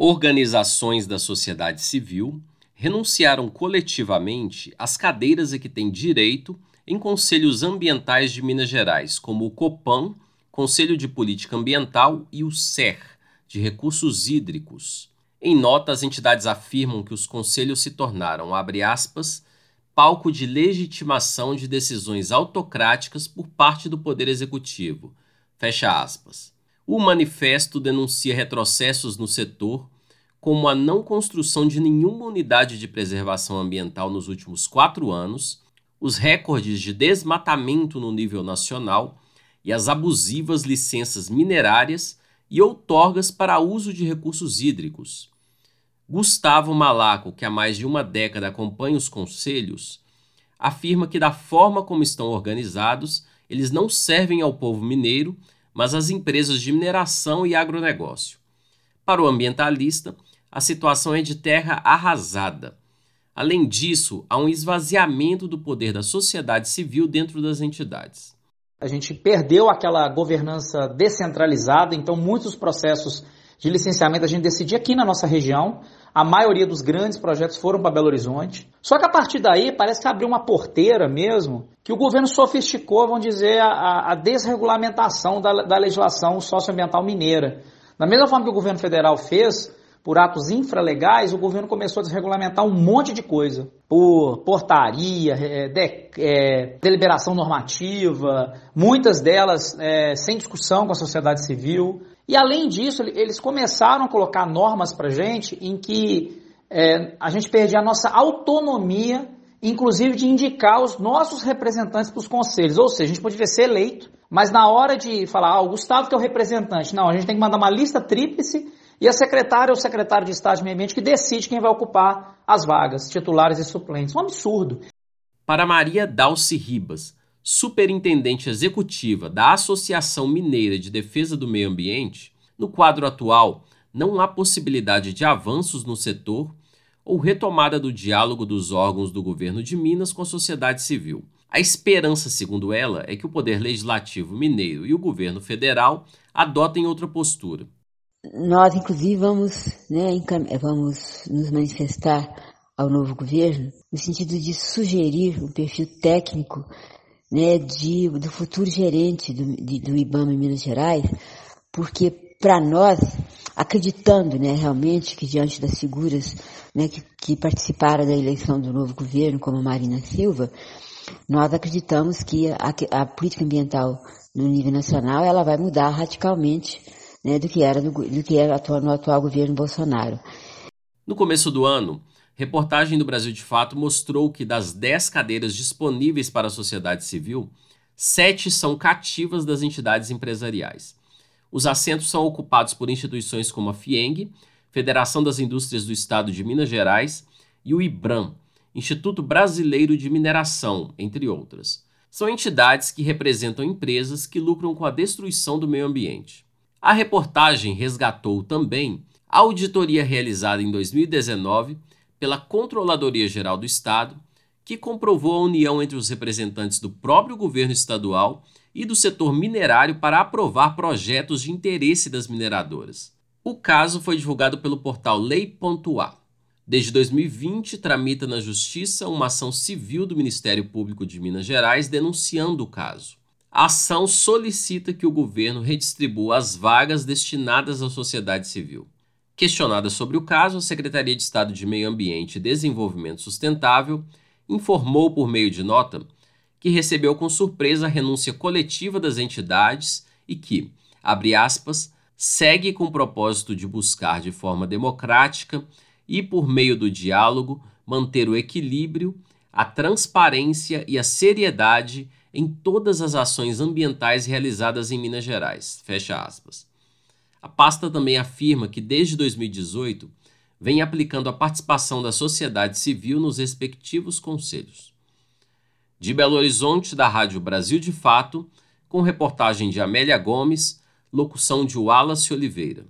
Organizações da sociedade civil renunciaram coletivamente às cadeiras a que têm direito em conselhos ambientais de Minas Gerais, como o COPAN, Conselho de Política Ambiental, e o SER, de Recursos Hídricos. Em nota, as entidades afirmam que os conselhos se tornaram, abre aspas, palco de legitimação de decisões autocráticas por parte do Poder Executivo. Fecha aspas. O manifesto denuncia retrocessos no setor, como a não construção de nenhuma unidade de preservação ambiental nos últimos quatro anos, os recordes de desmatamento no nível nacional e as abusivas licenças minerárias e outorgas para uso de recursos hídricos. Gustavo Malaco, que há mais de uma década acompanha os conselhos, afirma que, da forma como estão organizados, eles não servem ao povo mineiro, mas às empresas de mineração e agronegócio. Para o ambientalista, a situação é de terra arrasada. Além disso, há um esvaziamento do poder da sociedade civil dentro das entidades. A gente perdeu aquela governança descentralizada, então muitos processos de licenciamento a gente decidia aqui na nossa região. A maioria dos grandes projetos foram para Belo Horizonte. Só que a partir daí parece que abriu uma porteira mesmo, que o governo sofisticou, vamos dizer, a, a desregulamentação da, da legislação socioambiental mineira. Da mesma forma que o governo federal fez, por atos infralegais, o governo começou a desregulamentar um monte de coisa. Por portaria, é, de, é, deliberação normativa, muitas delas é, sem discussão com a sociedade civil. E além disso, eles começaram a colocar normas para gente em que é, a gente perdia a nossa autonomia, inclusive de indicar os nossos representantes para os conselhos. Ou seja, a gente poderia ser eleito, mas na hora de falar, ah, o Gustavo que é o representante, não, a gente tem que mandar uma lista tríplice e a secretária ou o secretário de Estado de Meio Ambiente que decide quem vai ocupar as vagas, titulares e suplentes. Um absurdo. Para Maria Dalci Ribas, superintendente executiva da Associação Mineira de Defesa do Meio Ambiente, no quadro atual não há possibilidade de avanços no setor ou retomada do diálogo dos órgãos do governo de Minas com a sociedade civil. A esperança, segundo ela, é que o Poder Legislativo mineiro e o governo federal adotem outra postura. Nós, inclusive, vamos, né, vamos nos manifestar ao novo governo no sentido de sugerir um perfil técnico né, de, do futuro gerente do, de, do IBAMA em Minas Gerais, porque para nós, acreditando né, realmente que diante das figuras né, que, que participaram da eleição do novo governo, como a Marina Silva, nós acreditamos que a, a política ambiental no nível nacional ela vai mudar radicalmente né, do que era, do, do que era atual, no atual governo Bolsonaro. No começo do ano, Reportagem do Brasil de Fato mostrou que das 10 cadeiras disponíveis para a sociedade civil, sete são cativas das entidades empresariais. Os assentos são ocupados por instituições como a FIENG, Federação das Indústrias do Estado de Minas Gerais, e o IBRAM, Instituto Brasileiro de Mineração, entre outras. São entidades que representam empresas que lucram com a destruição do meio ambiente. A reportagem resgatou também a auditoria realizada em 2019 pela Controladoria Geral do Estado, que comprovou a união entre os representantes do próprio governo estadual e do setor minerário para aprovar projetos de interesse das mineradoras. O caso foi divulgado pelo portal Lei.a. Desde 2020, tramita na Justiça uma ação civil do Ministério Público de Minas Gerais denunciando o caso. A ação solicita que o governo redistribua as vagas destinadas à sociedade civil. Questionada sobre o caso, a Secretaria de Estado de Meio Ambiente e Desenvolvimento Sustentável informou por meio de nota que recebeu com surpresa a renúncia coletiva das entidades e que, abre aspas, segue com o propósito de buscar de forma democrática e por meio do diálogo manter o equilíbrio, a transparência e a seriedade em todas as ações ambientais realizadas em Minas Gerais. Fecha aspas. A pasta também afirma que desde 2018 vem aplicando a participação da sociedade civil nos respectivos conselhos. De Belo Horizonte, da Rádio Brasil de Fato, com reportagem de Amélia Gomes, locução de Wallace Oliveira.